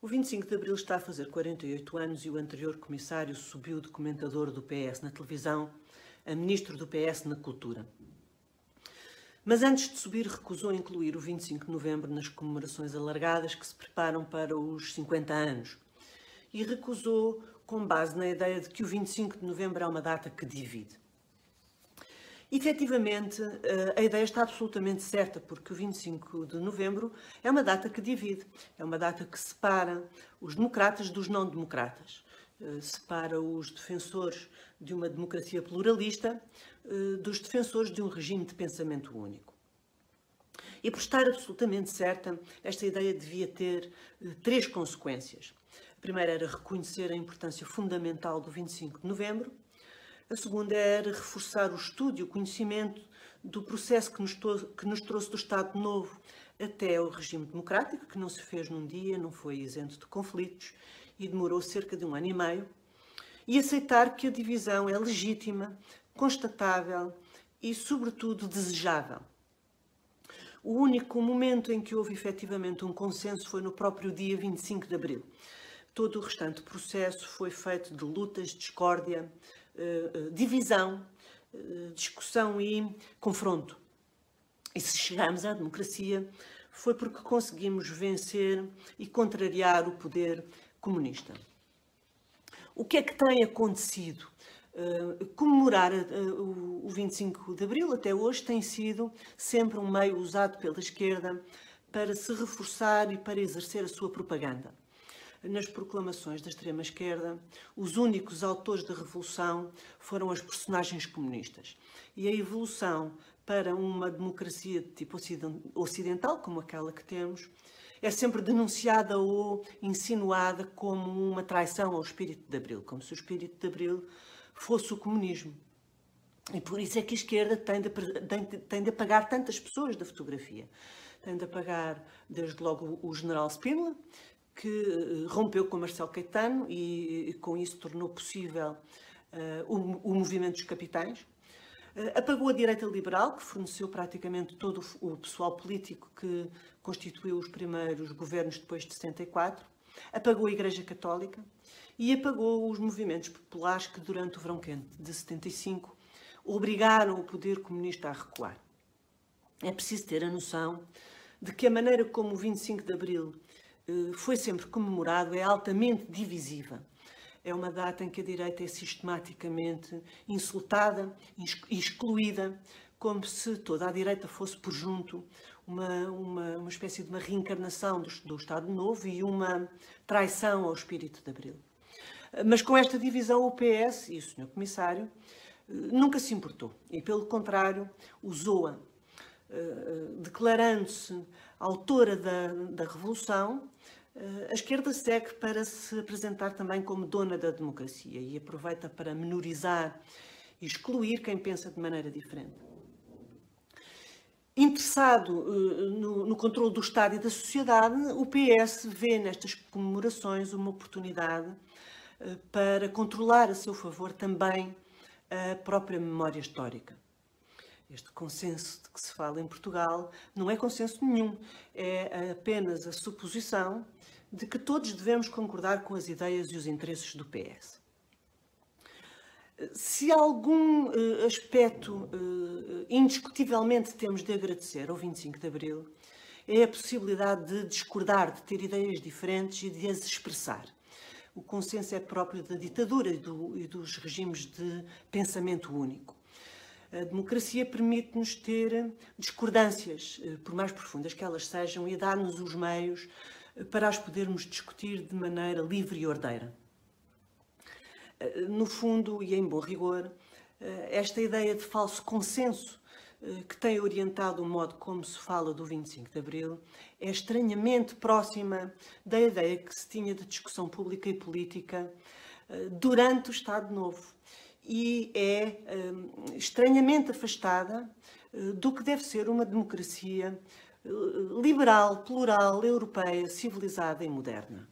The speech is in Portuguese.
O 25 de Abril está a fazer 48 anos e o anterior comissário subiu de comentador do PS na televisão a ministro do PS na Cultura. Mas antes de subir, recusou incluir o 25 de Novembro nas comemorações alargadas que se preparam para os 50 anos. E recusou com base na ideia de que o 25 de Novembro é uma data que divide. Efetivamente, eh, a ideia está absolutamente certa, porque o 25 de novembro é uma data que divide, é uma data que separa os democratas dos não-democratas, eh, separa os defensores de uma democracia pluralista eh, dos defensores de um regime de pensamento único. E por estar absolutamente certa, esta ideia devia ter três consequências. A primeira era reconhecer a importância fundamental do 25 de novembro, a segunda era reforçar o estudo e o conhecimento do processo que nos, que nos trouxe do Estado Novo até o regime democrático, que não se fez num dia, não foi isento de conflitos e demorou cerca de um ano e meio, e aceitar que a divisão é legítima, constatável e, sobretudo, desejável. O único momento em que houve efetivamente um consenso foi no próprio dia 25 de abril. Todo o restante processo foi feito de lutas, discórdia, divisão, eh, discussão e confronto. E se chegamos à democracia foi porque conseguimos vencer e contrariar o poder comunista. O que é que tem acontecido? Uh, comemorar uh, o 25 de Abril até hoje tem sido sempre um meio usado pela esquerda para se reforçar e para exercer a sua propaganda nas proclamações da extrema-esquerda, os únicos autores da revolução foram as personagens comunistas. E a evolução para uma democracia de tipo ocidental, como aquela que temos, é sempre denunciada ou insinuada como uma traição ao espírito de Abril, como se o espírito de Abril fosse o comunismo. E por isso é que a esquerda tem de, tem de apagar tantas pessoas da fotografia. Tem de apagar, desde logo, o general Spínola, que eh, rompeu com Marcelo Caetano e, com isso tornou possível uh, o, o, movimento dos capitães. Uh, apagou a direita liberal, que forneceu praticamente todo o, o pessoal político que constituiu os primeiros governos depois de 74. Apagou a Igreja Católica e apagou os movimentos populares que, durante o verão quente de 75, obrigaram o poder comunista a recuar. É preciso ter a noção de que a maneira como o 25 de Abril eh, foi sempre comemorado é altamente divisiva. É uma data em que a direita é sistematicamente insultada excluída, como se toda a direita fosse, por junto, uma, uma, uma espécie de uma reencarnação do, do Estado Novo e uma traição ao espírito de Abril. Mas com esta divisão, o PS e o Sr. Comissário eh, nunca se importou e, pelo contrário, usou-a, eh, declarando-se autora da, da Revolução a esquerda segue para se apresentar também como dona da democracia e aproveita para menorizar e excluir quem pensa de maneira diferente. Interessado uh, no, no controle do Estado e da sociedade, o PS vê nestas comemorações uma oportunidade uh, para controlar a seu favor também a própria memória histórica. Este consenso de que se fala em Portugal não é consenso nenhum, é apenas a suposição de que todos devemos concordar com as ideias e os interesses do PS. Se algum uh, aspecto uh, indiscutivelmente temos de agradecer ao 25 de Abril, é a possibilidade de discordar, de ter ideias diferentes e de as expressar. O consenso é próprio da ditadura e, do, e dos regimes de pensamento único. A democracia permite-nos ter discordâncias, eh, por mais profundas que elas sejam, e dar-nos os meios eh, para as podermos discutir de maneira livre e ordeira. Eh, no fundo, e em bom rigor, esta ideia de falso consenso que tem orientado o modo como se fala do 25 de Abril é estranhamente próxima da ideia que se tinha de discussão pública e política durante o Estado Novo e é um, estranhamente afastada uh, do que deve ser uma democracia uh, liberal, plural, europeia, civilizada e moderna.